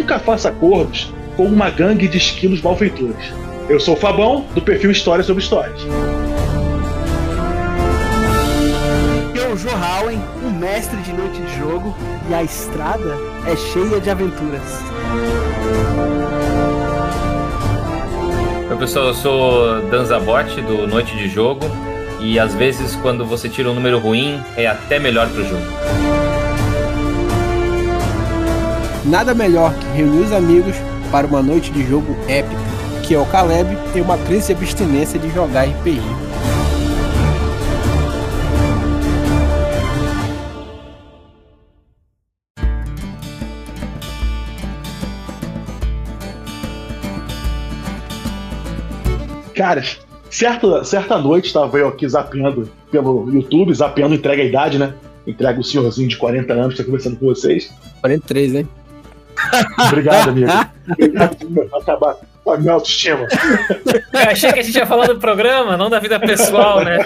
nunca faça acordos com uma gangue de esquilos malfeitores. Eu sou o Fabão, do perfil História sobre Histórias. Eu, Joe Howen, o mestre de noite de jogo, e a estrada é cheia de aventuras. Oi pessoal, eu sou Dan Zabot, do Noite de Jogo, e às vezes quando você tira um número ruim, é até melhor pro jogo. Nada melhor que reunir os amigos para uma noite de jogo épica, que é o Caleb tem uma crise de abstinência de jogar RPG. Cara, certa, certa noite estava eu aqui zapeando pelo YouTube, zapeando entrega a idade, né? Entrega o senhorzinho de 40 anos que está conversando com vocês. 43, hein? Obrigado, amigo. acabar com a minha autoestima. Eu achei que a gente ia falar do programa, não da vida pessoal, né?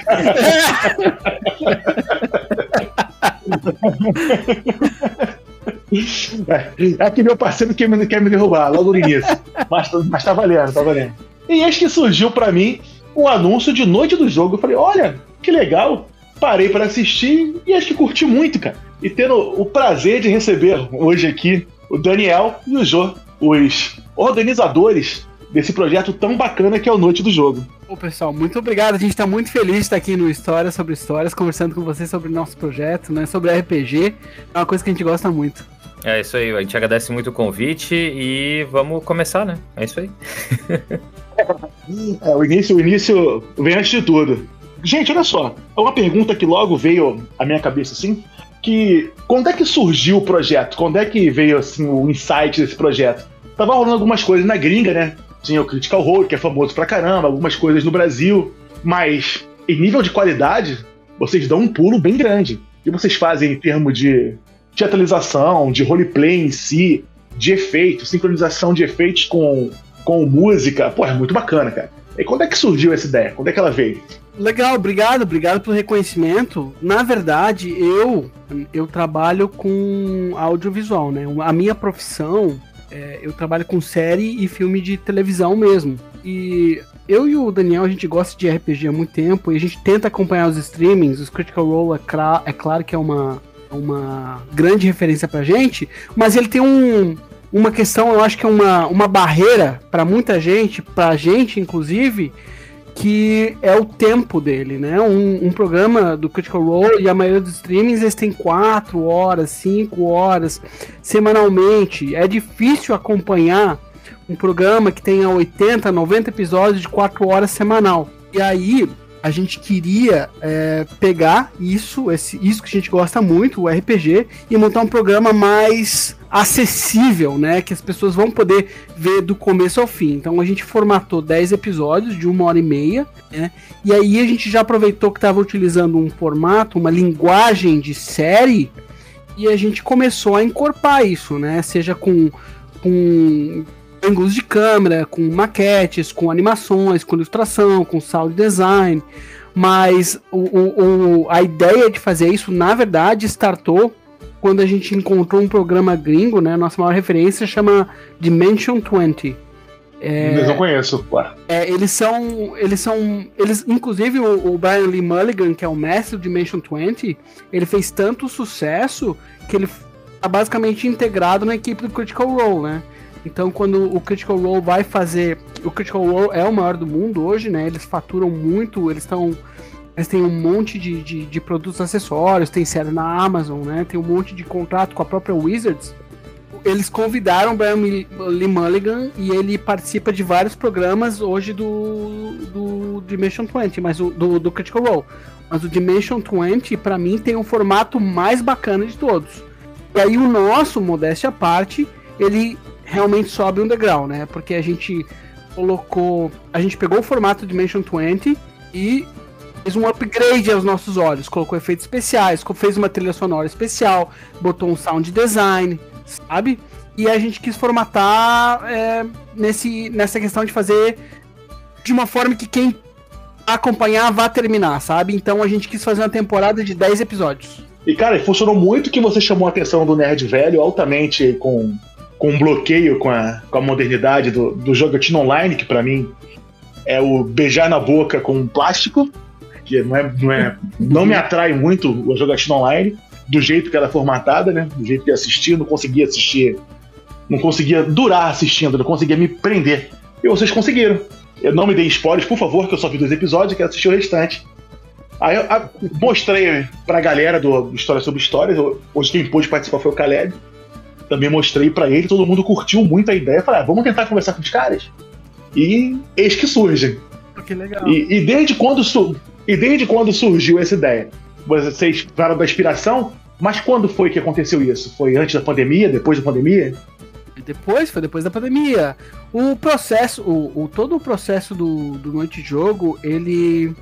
É, é que meu parceiro quer me, quer me derrubar logo no início. Mas, mas tá valendo, tá valendo. E eis que surgiu para mim um anúncio de noite do jogo. Eu falei, olha, que legal. Parei para assistir e acho que curti muito, cara. E tendo o prazer de receber hoje aqui o Daniel e o Jô, os organizadores desse projeto tão bacana que é o Noite do Jogo. Ô pessoal, muito obrigado. A gente está muito feliz de estar aqui no História sobre Histórias, conversando com vocês sobre o nosso projeto, né? Sobre RPG. É uma coisa que a gente gosta muito. É isso aí, a gente agradece muito o convite e vamos começar, né? É isso aí. é, o início, o início vem antes de tudo. Gente, olha só, é uma pergunta que logo veio à minha cabeça assim, que quando é que surgiu o projeto? Quando é que veio assim o insight desse projeto? Tava rolando algumas coisas na gringa, né? Tinha o Critical Role, que é famoso pra caramba, algumas coisas no Brasil, mas em nível de qualidade, vocês dão um pulo bem grande. Que vocês fazem em termos de teatralização, de roleplay em si, de efeitos, sincronização de efeitos com, com música. Pô, é muito bacana, cara. E quando é que surgiu essa ideia? Quando é que ela veio? Legal, obrigado, obrigado pelo reconhecimento. Na verdade, eu eu trabalho com audiovisual, né? A minha profissão, é, eu trabalho com série e filme de televisão mesmo. E eu e o Daniel, a gente gosta de RPG há muito tempo e a gente tenta acompanhar os streamings. Os Critical Role, é, é claro que é uma, uma grande referência pra gente, mas ele tem um, uma questão, eu acho que é uma, uma barreira para muita gente, pra gente inclusive, que é o tempo dele, né? Um, um, programa do Critical Role e a maioria dos streamings eles têm 4 horas, 5 horas semanalmente. É difícil acompanhar um programa que tenha 80, 90 episódios de 4 horas semanal. E aí, a gente queria é, pegar isso, esse, isso que a gente gosta muito, o RPG, e montar um programa mais acessível, né? Que as pessoas vão poder ver do começo ao fim. Então a gente formatou 10 episódios de uma hora e meia, né? E aí a gente já aproveitou que estava utilizando um formato, uma linguagem de série, e a gente começou a encorpar isso, né? Seja com, com ângulos de câmera, com maquetes, com animações, com ilustração, com sound design. Mas o, o, o, a ideia de fazer isso, na verdade, startou quando a gente encontrou um programa gringo, né? Nossa maior referência chama Dimension 20. É, Eu não conheço, ué. É, eles são. Eles são. Eles, inclusive, o, o, Brian Lee Mulligan, que é o mestre do Dimension 20, ele fez tanto sucesso que ele tá basicamente integrado na equipe do Critical Role, né? Então, quando o Critical Role vai fazer. O Critical Role é o maior do mundo hoje, né? Eles faturam muito, eles estão. Eles têm um monte de, de, de, produtos acessórios, tem série na Amazon, né? Tem um monte de contrato com a própria Wizards. Eles convidaram o Brian Lee Mulligan e ele participa de vários programas hoje do, do Dimension 20, mas o, do, do Critical Role. Mas o Dimension 20, para mim, tem um formato mais bacana de todos. E aí o nosso, modéstia à parte, ele realmente sobe um degrau, né? Porque a gente colocou. A gente pegou o formato Dimension 20 e fez um upgrade aos nossos olhos. Colocou efeitos especiais, fez uma trilha sonora especial, botou um sound design, sabe? E a gente quis formatar é, nesse, nessa questão de fazer de uma forma que quem acompanhar vá terminar, sabe? Então a gente quis fazer uma temporada de 10 episódios. E cara, funcionou muito que você chamou a atenção do nerd velho altamente com com um bloqueio com a, com a modernidade do, do jogatina online, que para mim é o beijar na boca com plástico, que não, é, não, é, não me atrai muito o jogatina online, do jeito que ela é formatada, né? Do jeito que eu assisti, não conseguia assistir, não conseguia durar assistindo, não conseguia me prender. E vocês conseguiram. Eu não me dei spoilers, por favor, que eu só vi dois episódios, quero assistir o restante. Aí eu, eu mostrei pra galera do História sobre Histórias, hoje quem pôde participar foi o Caleb. Também mostrei para ele, todo mundo curtiu muito a ideia. Falei, ah, vamos tentar conversar com os caras. E eis que surgem. Que legal. E, e desde quando e desde quando surgiu essa ideia? Vocês falaram da inspiração, mas quando foi que aconteceu isso? Foi antes da pandemia, depois da pandemia? Depois, foi depois da pandemia. O processo, o, o todo o processo do, do Noite de Jogo, ele,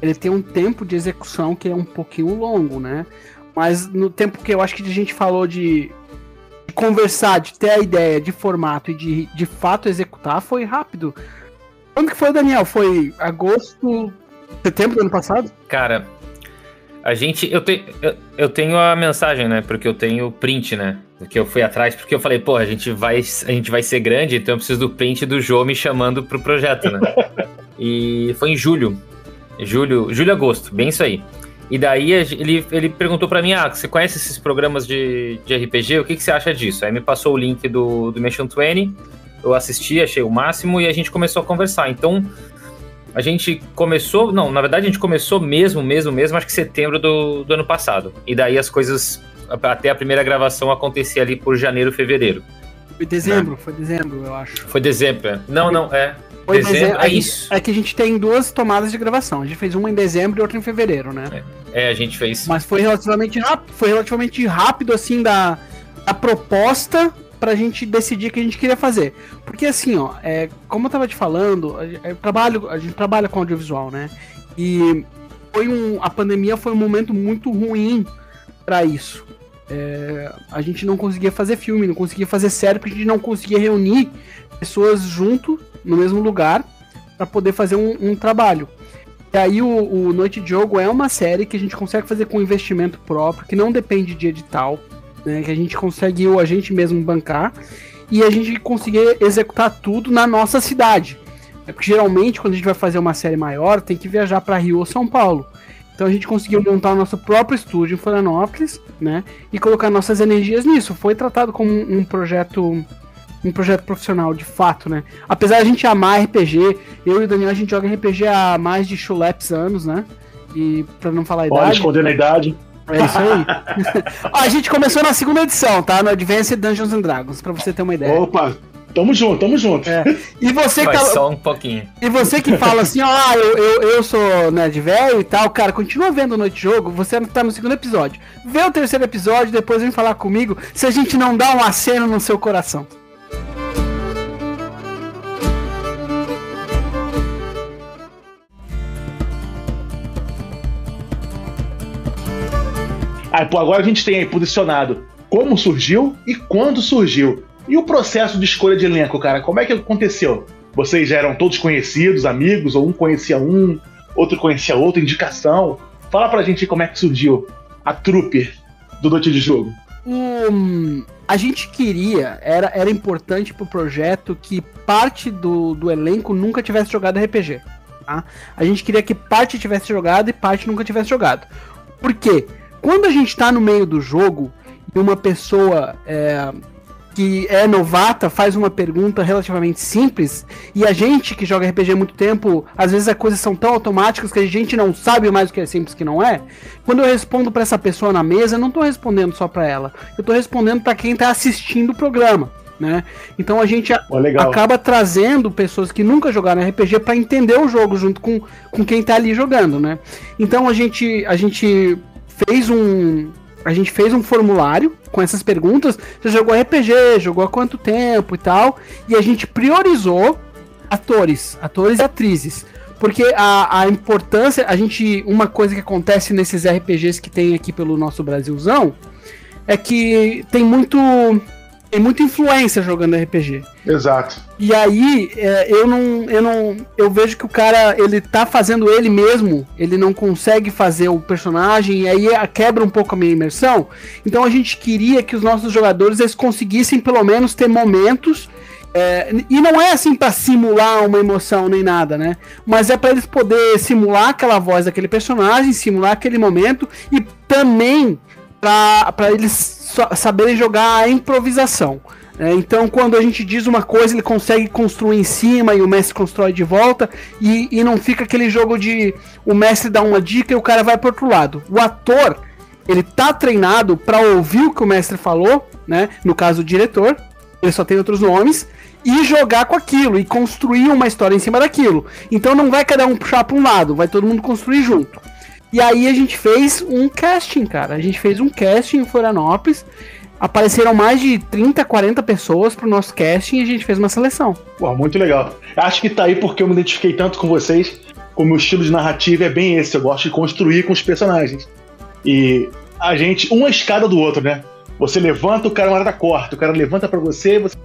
ele tem um tempo de execução que é um pouquinho longo, né? Mas no tempo que eu acho que a gente falou de conversar, de ter a ideia de formato e de, de fato executar, foi rápido. Quando que foi, Daniel? Foi agosto, setembro do ano passado? Cara, a gente. Eu, te, eu, eu tenho a mensagem, né? Porque eu tenho print, né? Que eu fui atrás, porque eu falei, pô, a gente vai, a gente vai ser grande, então eu preciso do print do João me chamando pro projeto, né? e foi em julho. Julho, julho, agosto, bem isso aí. E daí ele, ele perguntou para mim: Ah, você conhece esses programas de, de RPG? O que, que você acha disso? Aí me passou o link do, do Mission 20, eu assisti, achei o máximo e a gente começou a conversar. Então, a gente começou. Não, na verdade, a gente começou mesmo, mesmo, mesmo, acho que setembro do, do ano passado. E daí as coisas. Até a primeira gravação acontecia ali por janeiro, fevereiro. Foi dezembro, né? foi dezembro, eu acho. Foi dezembro, é. Não, não, é. Foi dezembro, é, é isso. É que a gente tem duas tomadas de gravação. A gente fez uma em dezembro e outra em fevereiro, né? É, é a gente fez. Mas foi relativamente rápido, foi relativamente rápido, assim, da, da proposta pra gente decidir o que a gente queria fazer. Porque assim, ó, é, como eu tava te falando, eu trabalho, a gente trabalha com audiovisual, né? E foi um, a pandemia foi um momento muito ruim para isso. É, a gente não conseguia fazer filme, não conseguia fazer série, porque a gente não conseguia reunir pessoas junto no mesmo lugar para poder fazer um, um, trabalho. E aí o, o, Noite de Jogo é uma série que a gente consegue fazer com investimento próprio, que não depende de edital, né, que a gente consegue o a gente mesmo bancar e a gente conseguir executar tudo na nossa cidade. É porque geralmente quando a gente vai fazer uma série maior tem que viajar para Rio ou São Paulo. Então a gente conseguiu montar o nosso próprio estúdio em Florianópolis, né? E colocar nossas energias nisso. Foi tratado como um projeto um projeto profissional, de fato, né? Apesar de a gente amar RPG, eu e o Daniel a gente joga RPG há mais de chuleps anos, né? E pra não falar a idade. Pode esconder na idade. É isso aí. Ó, a gente começou na segunda edição, tá? No Advanced Dungeons and Dragons, pra você ter uma ideia. Opa! Tamo junto, tamo junto. É. E você que tá... só um pouquinho. E você que fala assim, ó, ah, eu, eu, eu sou nerd velho e tal, cara, continua vendo o Noite Jogo, você tá no segundo episódio. Vê o terceiro episódio, depois vem falar comigo se a gente não dá um aceno no seu coração. Aí, pô, agora a gente tem aí posicionado como surgiu e quando surgiu. E o processo de escolha de elenco, cara, como é que aconteceu? Vocês já eram todos conhecidos, amigos, ou um conhecia um, outro conhecia outro, indicação? Fala pra gente como é que surgiu a trupe do Noite de Jogo. Um, a gente queria, era, era importante pro projeto que parte do, do elenco nunca tivesse jogado RPG. Tá? A gente queria que parte tivesse jogado e parte nunca tivesse jogado. Por quê? Quando a gente está no meio do jogo e uma pessoa é, que é novata faz uma pergunta relativamente simples e a gente que joga RPG há muito tempo, às vezes as coisas são tão automáticas que a gente não sabe mais o que é simples que não é. Quando eu respondo para essa pessoa na mesa, eu não estou respondendo só para ela, eu estou respondendo para quem está assistindo o programa. Né? Então a gente oh, acaba trazendo pessoas que nunca jogaram RPG para entender o jogo junto com, com quem está ali jogando, né? Então a gente a gente fez um. A gente fez um formulário com essas perguntas. Você jogou RPG, jogou há quanto tempo e tal. E a gente priorizou atores, atores e atrizes. Porque a, a importância, a gente. Uma coisa que acontece nesses RPGs que tem aqui pelo nosso Brasilzão é que tem muito. Tem muita influência jogando RPG. Exato. E aí, é, eu não, eu não, eu vejo que o cara, ele tá fazendo ele mesmo, ele não consegue fazer o personagem, e aí quebra um pouco a minha imersão. Então a gente queria que os nossos jogadores eles conseguissem pelo menos ter momentos é, e não é assim para simular uma emoção nem nada, né? Mas é para eles poder simular aquela voz daquele personagem, simular aquele momento e também para eles saberem jogar a improvisação. É, então, quando a gente diz uma coisa, ele consegue construir em cima e o mestre constrói de volta, e, e não fica aquele jogo de o mestre dá uma dica e o cara vai para outro lado. O ator, ele tá treinado para ouvir o que o mestre falou, né? No caso, o diretor, ele só tem outros nomes, e jogar com aquilo, e construir uma história em cima daquilo. Então não vai cada um puxar para um lado, vai todo mundo construir junto. E aí a gente fez um casting, cara. A gente fez um casting em Florianópolis. Apareceram mais de 30, 40 pessoas pro nosso casting e a gente fez uma seleção. Pô, muito legal. Acho que tá aí porque eu me identifiquei tanto com vocês. O meu estilo de narrativa é bem esse. Eu gosto de construir com os personagens. E a gente, uma escada do outro, né? Você levanta, o cara uma hora corta. O cara levanta para você, você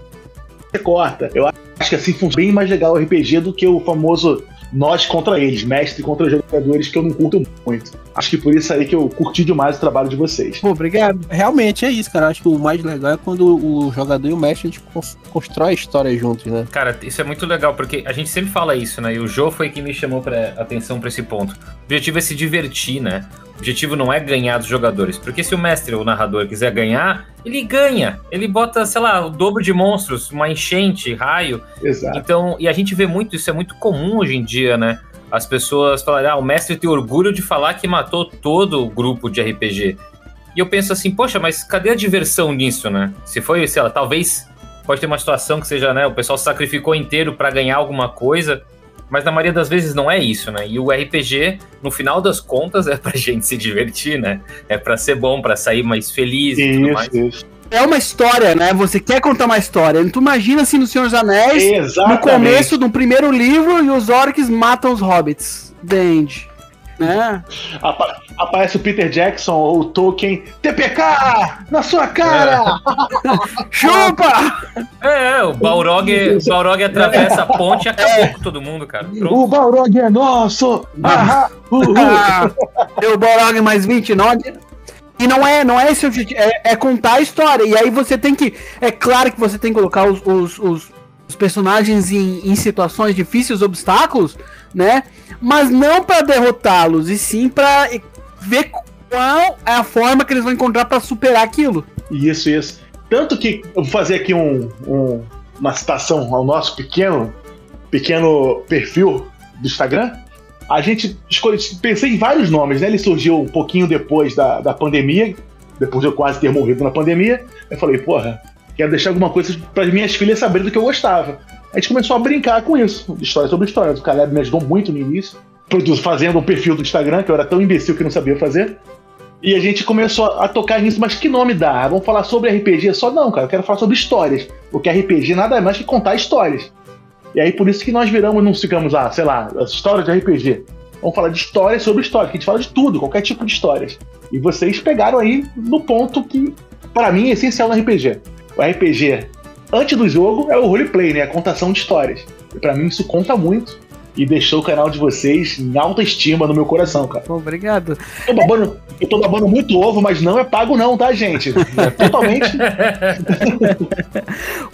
corta. Eu acho que assim funciona bem mais legal o RPG do que o famoso nós contra eles, mestre contra jogadores que eu não curto muito. Acho que por isso aí que eu curti demais o trabalho de vocês. Pô, obrigado. Realmente é isso, cara. Acho que o mais legal é quando o jogador e o mestre a gente constrói a história juntos, né? Cara, isso é muito legal, porque a gente sempre fala isso, né? E o Joe foi quem me chamou pra atenção para esse ponto. O objetivo é se divertir, né? O objetivo não é ganhar dos jogadores. Porque se o mestre ou o narrador quiser ganhar, ele ganha. Ele bota, sei lá, o dobro de monstros, uma enchente, raio. Exato. Então, e a gente vê muito, isso é muito comum hoje em dia, né? As pessoas falarem, ah, o mestre tem orgulho de falar que matou todo o grupo de RPG. E eu penso assim, poxa, mas cadê a diversão nisso, né? Se foi, sei lá, talvez pode ter uma situação que seja, né, o pessoal sacrificou inteiro para ganhar alguma coisa, mas na maioria das vezes não é isso, né? E o RPG, no final das contas, é pra gente se divertir, né? É para ser bom, para sair mais feliz isso, e tudo mais. Isso é uma história, né? Você quer contar uma história. Tu imagina assim no Senhor dos Anéis, Exatamente. no começo do primeiro livro, e os orcs matam os hobbits. Dende. Né? Apa aparece o Peter Jackson ou o Tolkien. TPK! Na sua cara! É. Chupa! É, é, o Balrog, o Balrog atravessa a ponte e acabou é. com todo mundo, cara. Pronto. O Balrog é nosso! Ah, o Balrog mais 29. E não é, não é esse objetivo, é, é, contar a história. E aí você tem que. É claro que você tem que colocar os, os, os, os personagens em, em, situações difíceis, obstáculos, né? Mas não para derrotá-los, e sim para ver qual é a forma que eles vão encontrar para superar aquilo. Isso, isso. Tanto que eu vou fazer aqui um, um, uma citação ao nosso pequeno, pequeno perfil do Instagram a gente escolhe, pensei em vários nomes, né? Ele surgiu um pouquinho depois da, da pandemia, depois de eu quase ter morrido na pandemia. Eu falei, porra, quero deixar alguma coisa para as minhas filhas saberem do que eu gostava. A gente começou a brincar com isso, história sobre história. O Caleb me ajudou muito no início, fazendo um perfil do Instagram, que eu era tão imbecil que não sabia fazer. E a gente começou a tocar nisso, mas que nome dá? Vamos falar sobre RPG? Só não, cara, eu quero falar sobre histórias. Porque RPG nada mais que contar histórias. E aí por isso que nós viramos, não ficamos lá, sei lá, as histórias de RPG. Vamos falar de histórias sobre história, que a gente fala de tudo, qualquer tipo de histórias. E vocês pegaram aí no ponto que, para mim, é essencial no RPG. O RPG, antes do jogo, é o roleplay, né? A contação de histórias. E pra mim isso conta muito e deixou o canal de vocês em alta estima no meu coração, cara. Obrigado. Eu tô, babando, eu tô babando muito ovo, mas não é pago não, tá, gente? É totalmente...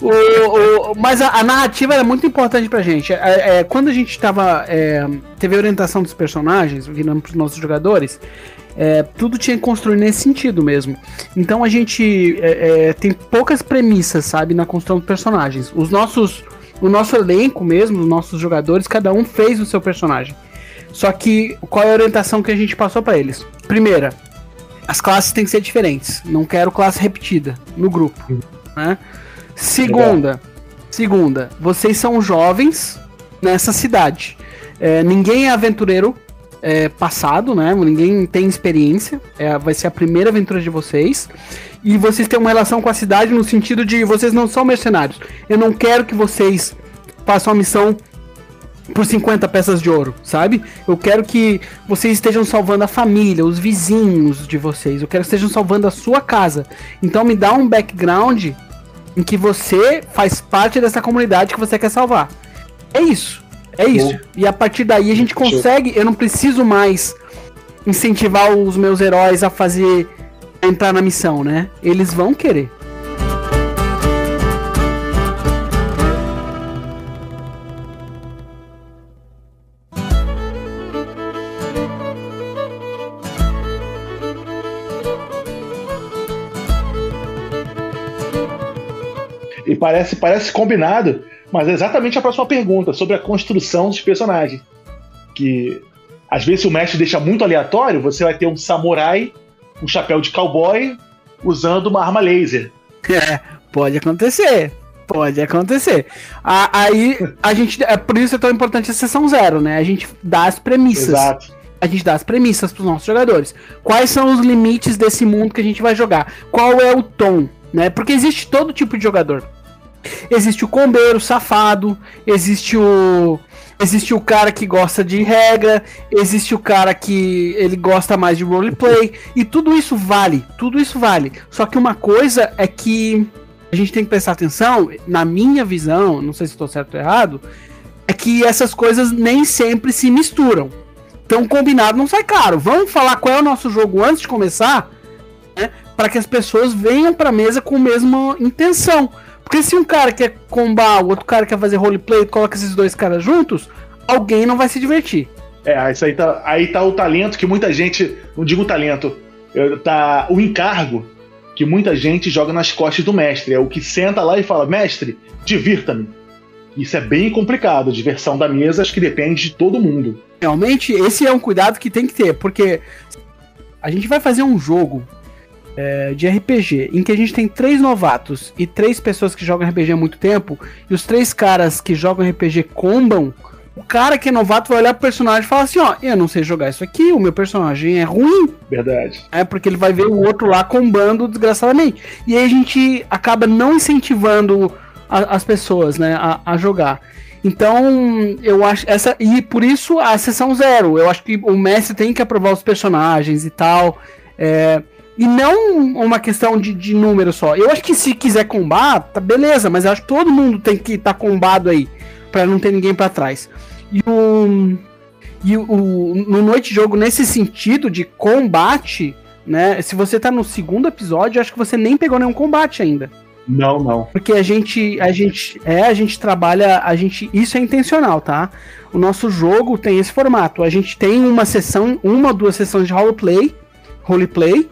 o, o, mas a, a, narrativa era muito importante pra gente. É, é, quando a gente tava... É, teve a orientação dos personagens, virando pros nossos jogadores, é, tudo tinha que construir nesse sentido mesmo. Então a gente é, é, tem poucas premissas, sabe, na construção dos personagens. Os nossos o nosso elenco mesmo, os nossos jogadores, cada um fez o seu personagem. Só que qual é a orientação que a gente passou para eles? Primeira, as classes têm que ser diferentes. Não quero classe repetida no grupo. Né? Segunda, segunda, vocês são jovens nessa cidade. É, ninguém é aventureiro é, passado, né? Ninguém tem experiência. É, vai ser a primeira aventura de vocês e vocês têm uma relação com a cidade no sentido de vocês não são mercenários. Eu não quero que vocês façam a missão por 50 peças de ouro, sabe? Eu quero que vocês estejam salvando a família, os vizinhos de vocês. Eu quero que estejam salvando a sua casa. Então me dá um background em que você faz parte dessa comunidade que você quer salvar. É isso. É isso. Bom. E a partir daí a gente consegue. Eu não preciso mais incentivar os meus heróis a fazer. A entrar na missão, né? Eles vão querer. E parece, parece combinado, mas é exatamente a próxima pergunta, sobre a construção dos personagens. Que às vezes o mestre deixa muito aleatório, você vai ter um samurai, um chapéu de cowboy, usando uma arma laser. É, pode acontecer. Pode acontecer. Aí a gente. É por isso é tão importante a sessão zero, né? A gente dá as premissas. Exato. A gente dá as premissas para os nossos jogadores. Quais são os limites desse mundo que a gente vai jogar? Qual é o tom? Né? Porque existe todo tipo de jogador. Existe o combeiro safado, existe o existe o cara que gosta de regra, existe o cara que ele gosta mais de roleplay e tudo isso vale, tudo isso vale. Só que uma coisa é que a gente tem que prestar atenção, na minha visão, não sei se estou certo ou errado, é que essas coisas nem sempre se misturam. Então combinado não sai caro. Vamos falar qual é o nosso jogo antes de começar, né? Para que as pessoas venham para a mesa com a mesma intenção. Porque se um cara quer combar, o outro cara quer fazer roleplay, coloca esses dois caras juntos, alguém não vai se divertir. É, isso aí tá, aí tá o talento que muita gente, não digo talento, tá o encargo que muita gente joga nas costas do mestre. É o que senta lá e fala: mestre, divirta-me. Isso é bem complicado. A diversão da mesa acho que depende de todo mundo. Realmente, esse é um cuidado que tem que ter, porque a gente vai fazer um jogo é, de RPG, em que a gente tem três novatos e três pessoas que jogam RPG há muito tempo, e os três caras que jogam RPG combam, o cara que é novato vai olhar pro personagem e falar assim, ó, eu não sei jogar isso aqui, o meu personagem é ruim. Verdade. É porque ele vai ver o outro lá combando desgraçadamente. E aí a gente acaba não incentivando a, as pessoas, né, a, a jogar. Então, eu acho essa e por isso a sessão zero. Eu acho que o mestre tem que aprovar os personagens e tal. É, e não uma questão de, de número só. Eu acho que se quiser combar, tá beleza, mas eu acho que todo mundo tem que estar tá combado aí, para não ter ninguém para trás. E o. E o, no Noite Jogo, nesse sentido de combate, né? Se você tá no segundo episódio, acho que você nem pegou nenhum combate ainda. Não, não. Porque a gente, a gente, é, a gente trabalha, a gente, isso é intencional, tá? O nosso jogo tem esse formato. A gente tem uma sessão, uma ou duas sessões de roleplay, roleplay,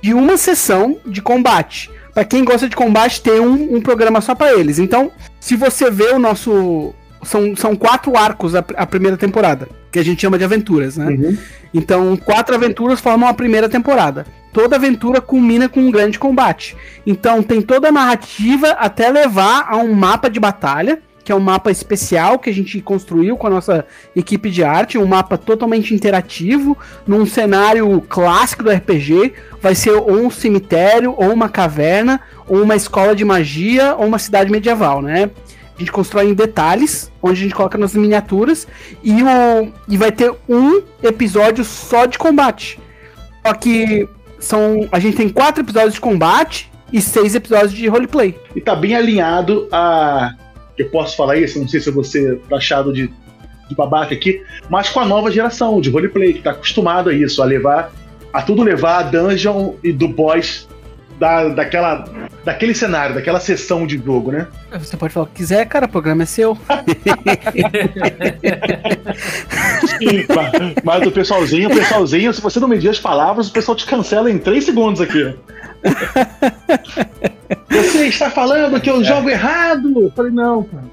de uma sessão de combate. Para quem gosta de combate, tem um, um programa só para eles. Então, se você vê o nosso. São, são quatro arcos a, a primeira temporada, que a gente chama de aventuras, né? Uhum. Então, quatro aventuras formam a primeira temporada. Toda aventura culmina com um grande combate. Então, tem toda a narrativa até levar a um mapa de batalha que é um mapa especial que a gente construiu com a nossa equipe de arte, um mapa totalmente interativo, num cenário clássico do RPG. Vai ser ou um cemitério, ou uma caverna, ou uma escola de magia, ou uma cidade medieval, né? A gente constrói em detalhes, onde a gente coloca nas miniaturas, e, o, e vai ter um episódio só de combate. Só que são, a gente tem quatro episódios de combate e seis episódios de roleplay. E tá bem alinhado a eu posso falar isso, não sei se eu vou ser taxado de, de babaca aqui, mas com a nova geração de roleplay, que está acostumado a isso, a levar, a tudo levar a dungeon e do boss da, daquela, daquele cenário, daquela sessão de jogo, né? Você pode falar o que quiser, cara, o programa é seu. Mas, mas o pessoalzinho, o pessoalzinho, se você não medir as palavras, o pessoal te cancela em 3 segundos aqui. Você está falando que eu jogo errado? Eu falei, não, cara.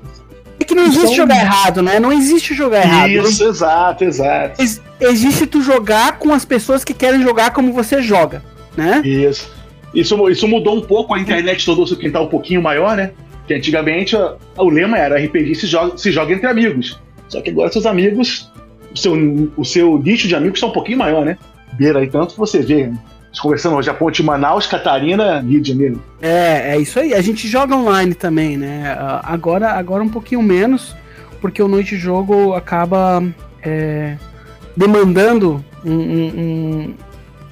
É que não existe então, jogar errado, né? Não existe jogar errado. Isso, exato, exato. Ex existe tu jogar com as pessoas que querem jogar como você joga, né? Isso. Isso, isso mudou um pouco, a internet todo o quintal um pouquinho maior, né? Que antigamente o lema era RPG se joga, se joga entre amigos. Só que agora seus amigos, o seu, o seu nicho de amigos está um pouquinho maior, né? Beira aí tanto você vê conversando hoje a ponte Manaus, Catarina, Rio de Janeiro. É, é isso aí. A gente joga online também, né? Ah, agora, agora um pouquinho menos, porque o Noite Jogo acaba é, demandando um, um,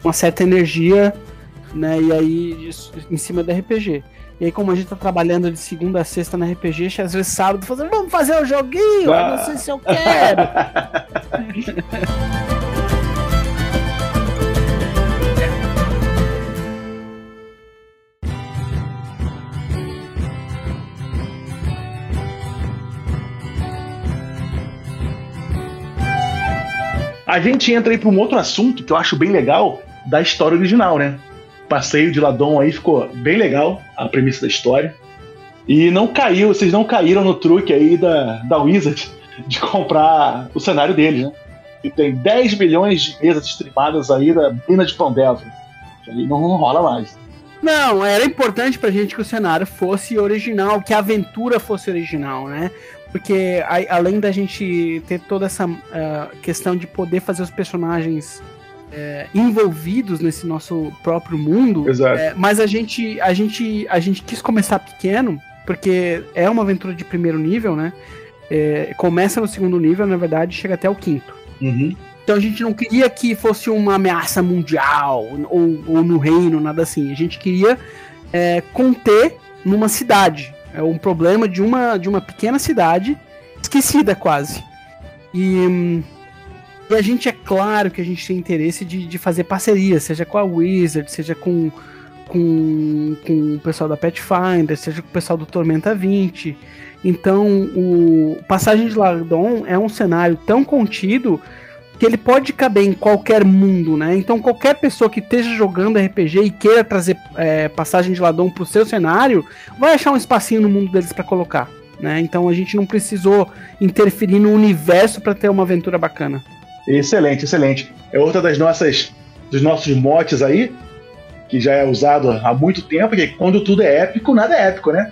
uma certa energia, né? E aí, em cima da RPG. E aí, como a gente tá trabalhando de segunda a sexta na RPG, às vezes sábado, fazendo, vamos fazer um joguinho, ah. não sei se eu quero. A gente entra aí para um outro assunto que eu acho bem legal da história original, né? Passeio de Ladon aí ficou bem legal, a premissa da história. E não caiu, vocês não caíram no truque aí da, da Wizard de comprar o cenário deles, né? E tem 10 milhões de mesas streamadas aí da Mina de Pandelva. Aí não, não rola mais. Não, era importante pra gente que o cenário fosse original, que a aventura fosse original, né? Porque a, além da gente ter toda essa uh, questão de poder fazer os personagens é, envolvidos nesse nosso próprio mundo. É, mas a gente, a gente, a gente quis começar pequeno porque é uma aventura de primeiro nível, né? É, começa no segundo nível, na verdade, chega até o quinto. Uhum. Então a gente não queria que fosse uma ameaça mundial ou, ou no reino, nada assim. A gente queria é, conter numa cidade. É um problema de uma, de uma pequena cidade esquecida quase. E a gente, é claro que a gente tem interesse de, de fazer parceria, seja com a Wizard, seja com, com, com o pessoal da Pathfinder, seja com o pessoal do Tormenta 20. Então, o Passagem de Lardon é um cenário tão contido que ele pode caber em qualquer mundo, né? Então, qualquer pessoa que esteja jogando RPG e queira trazer é, Passagem de para o seu cenário, vai achar um espacinho no mundo deles para colocar. Né? Então a gente não precisou interferir no universo para ter uma aventura bacana. Excelente, excelente. É outra das nossas dos nossos motes aí, que já é usado há muito tempo, que quando tudo é épico, nada é épico, né?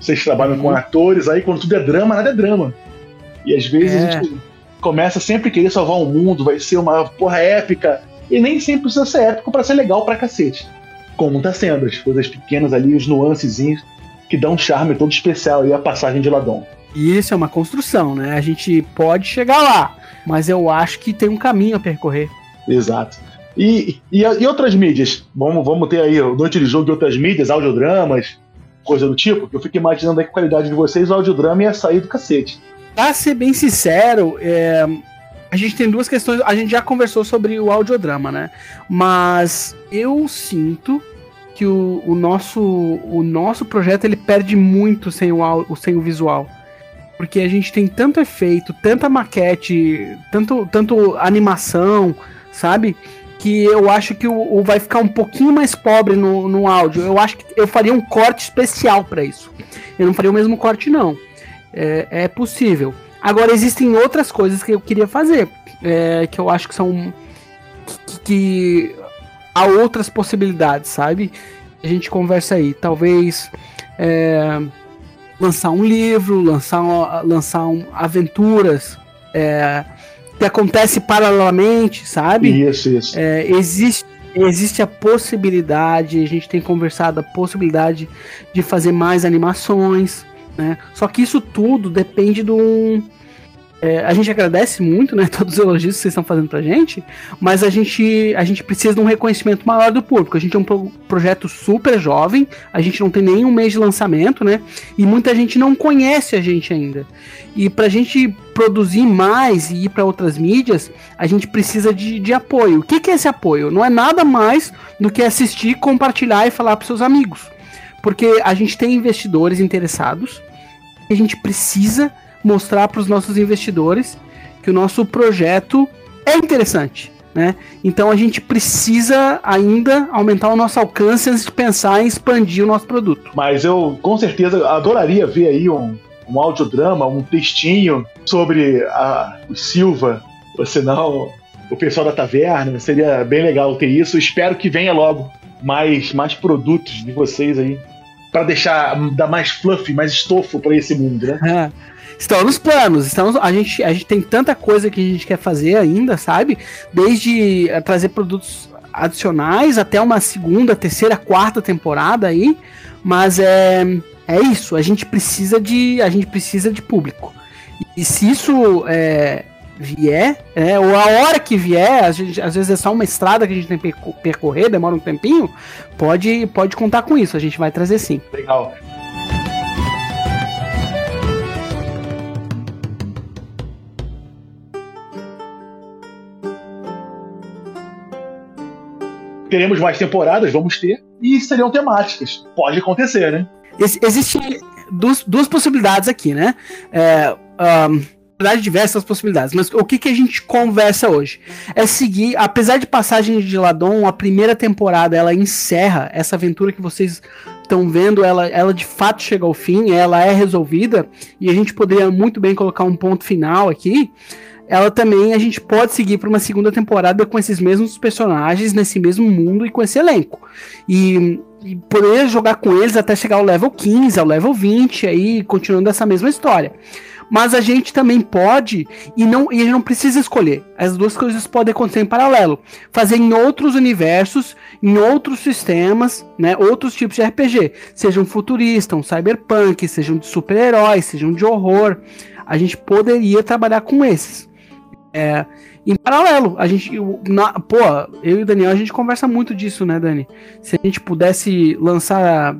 Vocês trabalham uhum. com atores aí, quando tudo é drama, nada é drama. E às vezes é. a gente começa sempre a querer salvar o mundo, vai ser uma porra épica. E nem sempre precisa ser épico para ser legal pra cacete. Como tá sendo, as coisas pequenas ali, os nuancezinhos que dão um charme todo especial aí a passagem de Ladon. E isso é uma construção, né? A gente pode chegar lá mas eu acho que tem um caminho a percorrer. Exato. E, e, e outras mídias? Vamos, vamos ter aí Noite de Jogo e outras mídias, audiodramas, coisa do tipo, que eu fico imaginando aí que a qualidade de vocês, o audiodrama ia sair do cacete. Pra ser bem sincero, é, a gente tem duas questões. A gente já conversou sobre o audiodrama, né? Mas eu sinto que o, o, nosso, o nosso projeto ele perde muito sem o, sem o visual. Porque a gente tem tanto efeito, tanta maquete, tanto, tanto animação, sabe? Que eu acho que o, o vai ficar um pouquinho mais pobre no, no áudio. Eu acho que eu faria um corte especial para isso. Eu não faria o mesmo corte, não. É, é possível. Agora, existem outras coisas que eu queria fazer. É, que eu acho que são. Que, que há outras possibilidades, sabe? A gente conversa aí. Talvez. É, lançar um livro, lançar, lançar um, aventuras é, que acontece paralelamente, sabe? Isso, isso. É, existe, existe a possibilidade, a gente tem conversado a possibilidade de fazer mais animações, né? Só que isso tudo depende de um é, a gente agradece muito, né, todos os elogios que vocês estão fazendo pra gente, mas a gente, a gente precisa de um reconhecimento maior do público. A gente é um pro projeto super jovem, a gente não tem nenhum mês de lançamento, né, e muita gente não conhece a gente ainda. E pra gente produzir mais e ir para outras mídias, a gente precisa de, de apoio. O que, que é esse apoio? Não é nada mais do que assistir, compartilhar e falar para seus amigos. Porque a gente tem investidores interessados, a gente precisa mostrar para os nossos investidores que o nosso projeto é interessante. Né? Então a gente precisa ainda aumentar o nosso alcance antes de pensar em expandir o nosso produto. Mas eu com certeza adoraria ver aí um, um audiodrama, um textinho sobre a, o Silva, ou senão o pessoal da taverna. Seria bem legal ter isso. Espero que venha logo mais, mais produtos de vocês aí para deixar dar mais fluff, mais estofo para esse mundo, né? É. Estão nos planos, estamos, a, gente, a gente tem tanta coisa que a gente quer fazer ainda, sabe? Desde uh, trazer produtos adicionais até uma segunda, terceira, quarta temporada aí, mas é, é isso, a gente precisa de a gente precisa de público. E se isso é, vier, é, ou a hora que vier, vezes, às vezes é só uma estrada que a gente tem que percorrer, demora um tempinho, pode, pode contar com isso, a gente vai trazer sim. Legal. Teremos mais temporadas, vamos ter, e seriam temáticas. Pode acontecer, né? Ex Existem duas, duas possibilidades aqui, né? É, um, diversas possibilidades, mas o que, que a gente conversa hoje? É seguir, apesar de Passagem de Ladon, a primeira temporada ela encerra essa aventura que vocês estão vendo, ela, ela de fato chega ao fim, ela é resolvida, e a gente poderia muito bem colocar um ponto final aqui ela também a gente pode seguir para uma segunda temporada com esses mesmos personagens nesse mesmo mundo e com esse elenco. E, e, poder jogar com eles até chegar ao level 15, ao level 20 aí continuando essa mesma história. Mas a gente também pode e não e não precisa escolher. As duas coisas podem acontecer em paralelo. Fazer em outros universos, em outros sistemas, né, outros tipos de RPG, sejam futurista, um cyberpunk, sejam de super-heróis, sejam de horror. A gente poderia trabalhar com esses. É, em paralelo, a gente. Na, pô, eu e o Daniel, a gente conversa muito disso, né, Dani? Se a gente pudesse lançar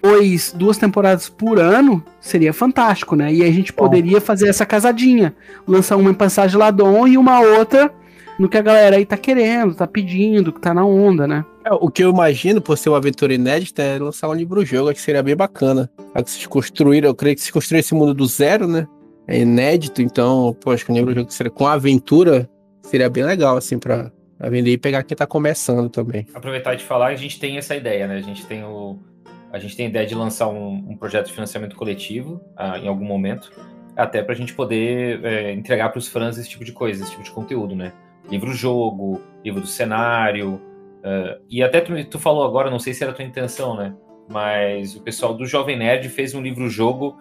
dois, duas temporadas por ano, seria fantástico, né? E a gente poderia fazer essa casadinha. Lançar uma em Passagem Ladon e uma outra no que a galera aí tá querendo, tá pedindo, que tá na onda, né? É, o que eu imagino, por ser uma aventura inédita, é lançar um livro-jogo, que seria bem bacana. Que vocês construíram, eu creio que se construir esse mundo do zero, né? É inédito, então, pô, acho que o livro jogo seria com aventura seria bem legal, assim, pra, pra vender e pegar quem tá começando também. Aproveitar de falar, a gente tem essa ideia, né? A gente tem o. A gente tem a ideia de lançar um, um projeto de financiamento coletivo ah, em algum momento, até para a gente poder é, entregar para os fãs esse tipo de coisa, esse tipo de conteúdo, né? Livro-jogo, livro do cenário, uh, e até tu, tu falou agora, não sei se era a tua intenção, né? Mas o pessoal do Jovem Nerd fez um livro-jogo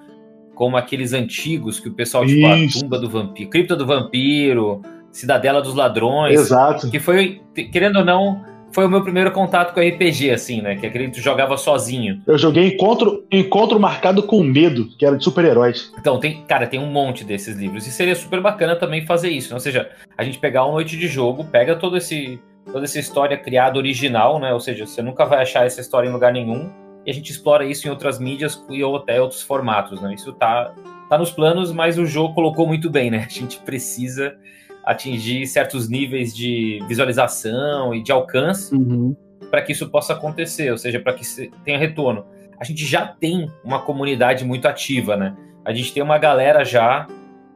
como aqueles antigos que o pessoal, tipo, a tumba do vampiro, cripta do vampiro, cidadela dos ladrões. Exato. Que foi, querendo ou não, foi o meu primeiro contato com RPG, assim, né? Que aquele que tu jogava sozinho. Eu joguei Encontro, Encontro Marcado com Medo, que era de super-heróis. Então, tem, cara, tem um monte desses livros. E seria super bacana também fazer isso. Né? Ou seja, a gente pegar uma noite de jogo, pega todo esse, toda essa história criada original, né? Ou seja, você nunca vai achar essa história em lugar nenhum e a gente explora isso em outras mídias e até outros formatos, né? Isso tá, tá nos planos, mas o jogo colocou muito bem, né? A gente precisa atingir certos níveis de visualização e de alcance uhum. para que isso possa acontecer, ou seja, para que tenha retorno. A gente já tem uma comunidade muito ativa, né? A gente tem uma galera já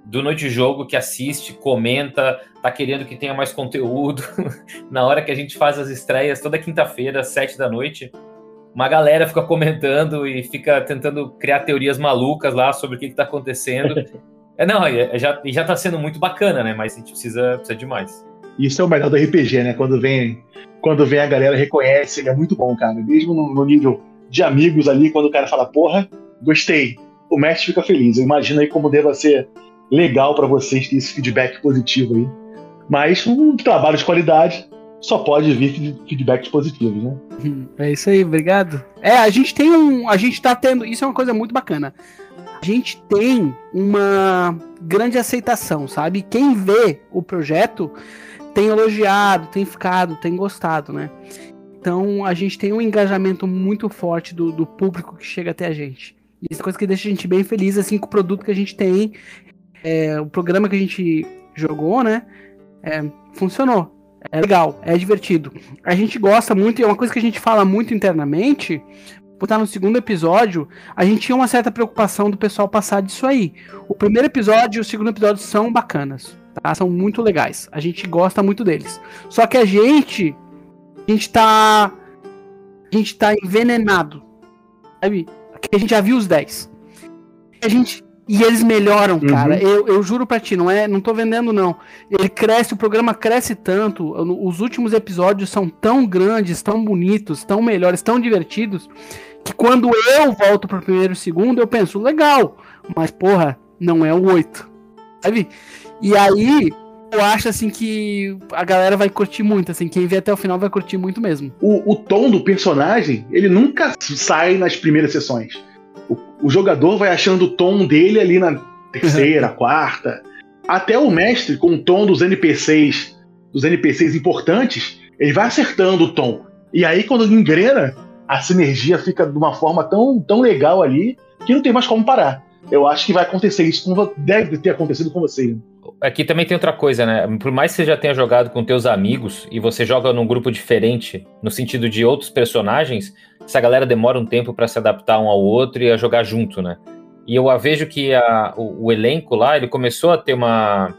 do Noite Jogo que assiste, comenta, tá querendo que tenha mais conteúdo. Na hora que a gente faz as estreias, toda quinta-feira, às sete da noite, uma galera fica comentando e fica tentando criar teorias malucas lá sobre o que, está acontecendo. é, não, é, já, já tá sendo muito bacana, né? Mas a gente precisa, precisa de mais. Isso é o melhor do RPG, né? Quando vem, quando vem a galera reconhece, é muito bom, cara. Mesmo no, no nível de amigos ali, quando o cara fala, porra, gostei. O mestre fica feliz. Eu imagino aí como deva ser legal para vocês ter esse feedback positivo aí. Mas um trabalho de qualidade só pode vir feedbacks positivos, né? É isso aí, obrigado. É, a gente tem um. A gente tá tendo. Isso é uma coisa muito bacana. A gente tem uma grande aceitação, sabe? Quem vê o projeto tem elogiado, tem ficado, tem gostado, né? Então a gente tem um engajamento muito forte do, do público que chega até a gente. Isso é coisa que deixa a gente bem feliz, assim, com o produto que a gente tem. É, o programa que a gente jogou, né? É, funcionou. É legal, é divertido. A gente gosta muito, e é uma coisa que a gente fala muito internamente. Botar no segundo episódio, a gente tinha uma certa preocupação do pessoal passar disso aí. O primeiro episódio e o segundo episódio são bacanas, tá? São muito legais. A gente gosta muito deles. Só que a gente. A gente tá. A gente tá envenenado. Sabe? A gente já viu os 10. A gente e eles melhoram, uhum. cara. Eu, eu juro pra ti, não é, não tô vendendo não. Ele cresce, o programa cresce tanto, os últimos episódios são tão grandes, tão bonitos, tão melhores, tão divertidos, que quando eu volto pro primeiro e segundo, eu penso, legal, mas porra, não é o 8. Sabe? E aí, eu acho assim que a galera vai curtir muito, assim, quem vê até o final vai curtir muito mesmo. O, o tom do personagem, ele nunca sai nas primeiras sessões o, o jogador vai achando o tom dele ali na terceira, quarta. até o mestre, com o tom dos NPCs, dos NPCs importantes, ele vai acertando o tom. E aí, quando engrena, a sinergia fica de uma forma tão, tão legal ali que não tem mais como parar. Eu acho que vai acontecer isso, com, deve ter acontecido com você. Aqui também tem outra coisa, né? Por mais que você já tenha jogado com teus amigos e você joga num grupo diferente, no sentido de outros personagens, essa galera demora um tempo para se adaptar um ao outro e a jogar junto, né? E eu vejo que a, o, o, elenco lá, ele começou a ter uma.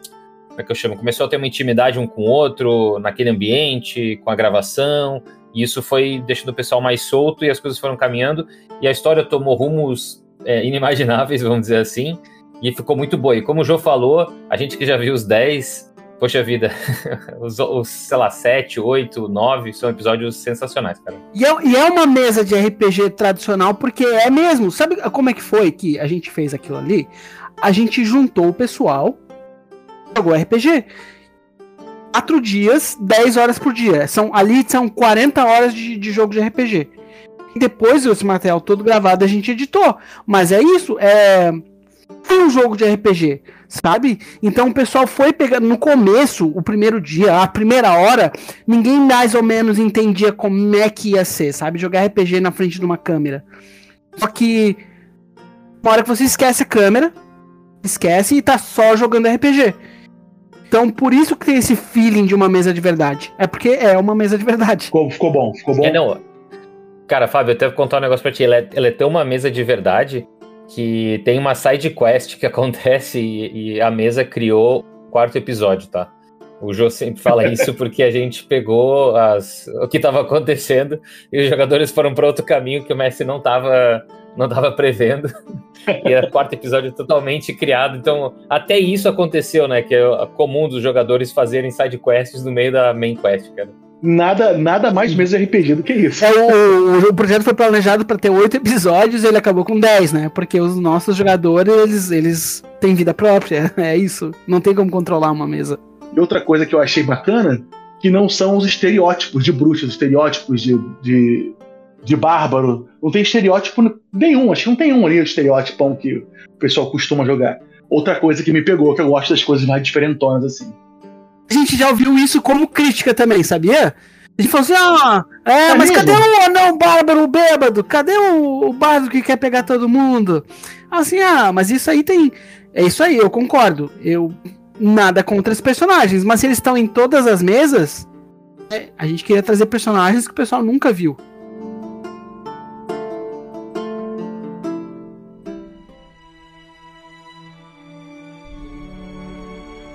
Como é que eu chamo? Começou a ter uma intimidade um com o outro, naquele ambiente, com a gravação. E isso foi deixando o pessoal mais solto e as coisas foram caminhando. E a história tomou rumos é, inimagináveis, vamos dizer assim. E ficou muito boa. E como o João falou, a gente que já viu os 10, poxa vida, os, os, sei lá, 7, 8, 9 são episódios sensacionais, cara. E é, e é uma mesa de RPG tradicional, porque é mesmo. Sabe como é que foi que a gente fez aquilo ali? A gente juntou o pessoal, jogou RPG quatro dias, 10 horas por dia. São, ali são 40 horas de, de jogo de RPG. Depois esse material todo gravado a gente editou. Mas é isso, é um jogo de RPG, sabe? Então o pessoal foi pegando no começo, o primeiro dia, a primeira hora, ninguém mais ou menos entendia como é que ia ser, sabe? Jogar RPG na frente de uma câmera. Só que uma hora que você esquece a câmera, esquece e tá só jogando RPG. Então, por isso que tem esse feeling de uma mesa de verdade. É porque é uma mesa de verdade. Ficou, ficou bom, ficou bom. É, não. Cara, Fábio, eu até vou contar um negócio pra ti. Ela é, ela é tão uma mesa de verdade que tem uma side quest que acontece e, e a mesa criou o quarto episódio, tá? O Jô sempre fala isso porque a gente pegou as, o que estava acontecendo e os jogadores foram para outro caminho que o Messi não estava não tava prevendo. E era o quarto episódio totalmente criado. Então, até isso aconteceu, né? Que é comum dos jogadores fazerem side quests no meio da main quest, cara. Nada, nada mais mesmo RPG do que isso. É, o, o projeto foi planejado para ter oito episódios e ele acabou com dez, né? Porque os nossos jogadores, eles, eles têm vida própria. É isso. Não tem como controlar uma mesa. E outra coisa que eu achei bacana, que não são os estereótipos de bruxa, os estereótipos de, de de bárbaro. Não tem estereótipo nenhum, acho que não tem um ali, o estereótipo que o pessoal costuma jogar. Outra coisa que me pegou, que eu gosto das coisas mais diferentonas, assim. A gente já ouviu isso como crítica também, sabia? A gente falou assim, ah, é, é mas cadê o anão bárbaro bêbado? Cadê o, o bárbaro que quer pegar todo mundo? Assim, ah, mas isso aí tem. É isso aí, eu concordo. Eu. Nada contra os personagens, mas se eles estão em todas as mesas, é, a gente queria trazer personagens que o pessoal nunca viu.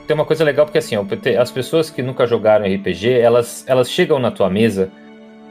Tem uma coisa legal porque assim, as pessoas que nunca jogaram RPG, elas, elas chegam na tua mesa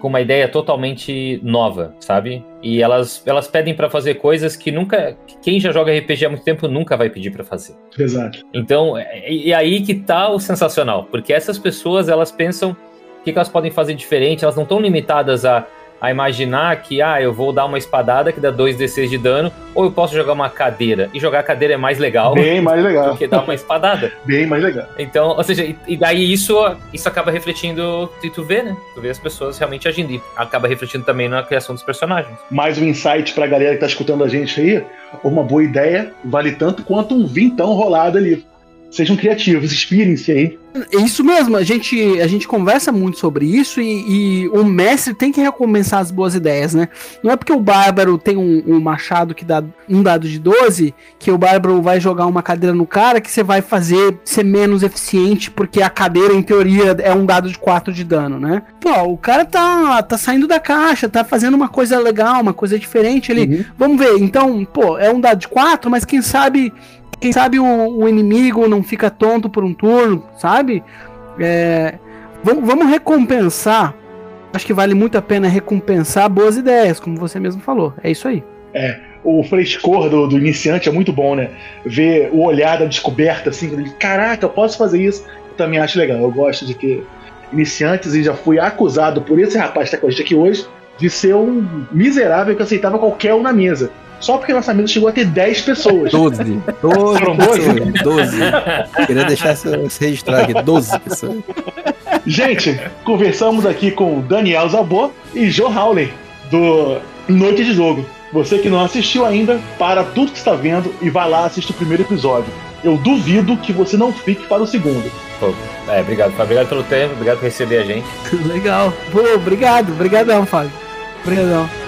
com uma ideia totalmente nova, sabe? E elas, elas pedem para fazer coisas que nunca quem já joga RPG há muito tempo nunca vai pedir para fazer. Exato. Então, é, e aí que tá o sensacional, porque essas pessoas elas pensam o que, que elas podem fazer diferente, elas não estão limitadas a a imaginar que, ah, eu vou dar uma espadada que dá 2d6 de dano, ou eu posso jogar uma cadeira. E jogar a cadeira é mais legal. Bem mais legal. Do que dar uma espadada. Bem mais legal. Então, ou seja, e daí isso, isso acaba refletindo, e tu vê, né? Tu vê as pessoas realmente agindo. E acaba refletindo também na criação dos personagens. Mais um insight pra galera que tá escutando a gente aí. Uma boa ideia vale tanto quanto um vintão rolado ali. Sejam criativos, inspirem-se aí. É isso mesmo, a gente, a gente conversa muito sobre isso e, e, o mestre tem que recompensar as boas ideias, né? Não é porque o bárbaro tem um, um, machado que dá um dado de 12 que o bárbaro vai jogar uma cadeira no cara que você vai fazer ser menos eficiente porque a cadeira, em teoria, é um dado de 4 de dano, né? Pô, o cara tá, tá saindo da caixa, tá fazendo uma coisa legal, uma coisa diferente ali. Uhum. Vamos ver, então, pô, é um dado de 4, mas quem sabe quem sabe o, o, inimigo não fica tonto por um turno, sabe? É, vamos recompensar. Acho que vale muito a pena recompensar boas ideias, como você mesmo falou. É isso aí. É, o frescor do, do iniciante é muito bom, né? Ver o olhar da descoberta, assim, caraca, eu posso fazer isso. Eu também acho legal. Eu gosto de que iniciantes, e já fui acusado por esse rapaz que está com a gente aqui hoje, de ser um miserável que aceitava qualquer um na mesa. Só porque nossa mesa chegou a ter 10 pessoas. 12. 12 Foram 12? 12. Queria deixar isso, registrado aqui. 12 pessoas. Gente, conversamos aqui com Daniel Zabô e Joe Howley, do Noite de Jogo. Você que não assistiu ainda, para tudo que está vendo e vai lá assistir o primeiro episódio. Eu duvido que você não fique para o segundo. Pô, é, obrigado, Fábio. Obrigado pelo tempo, obrigado por receber a gente. Legal. Pô, obrigado, obrigadão, Fábio. Obrigadão.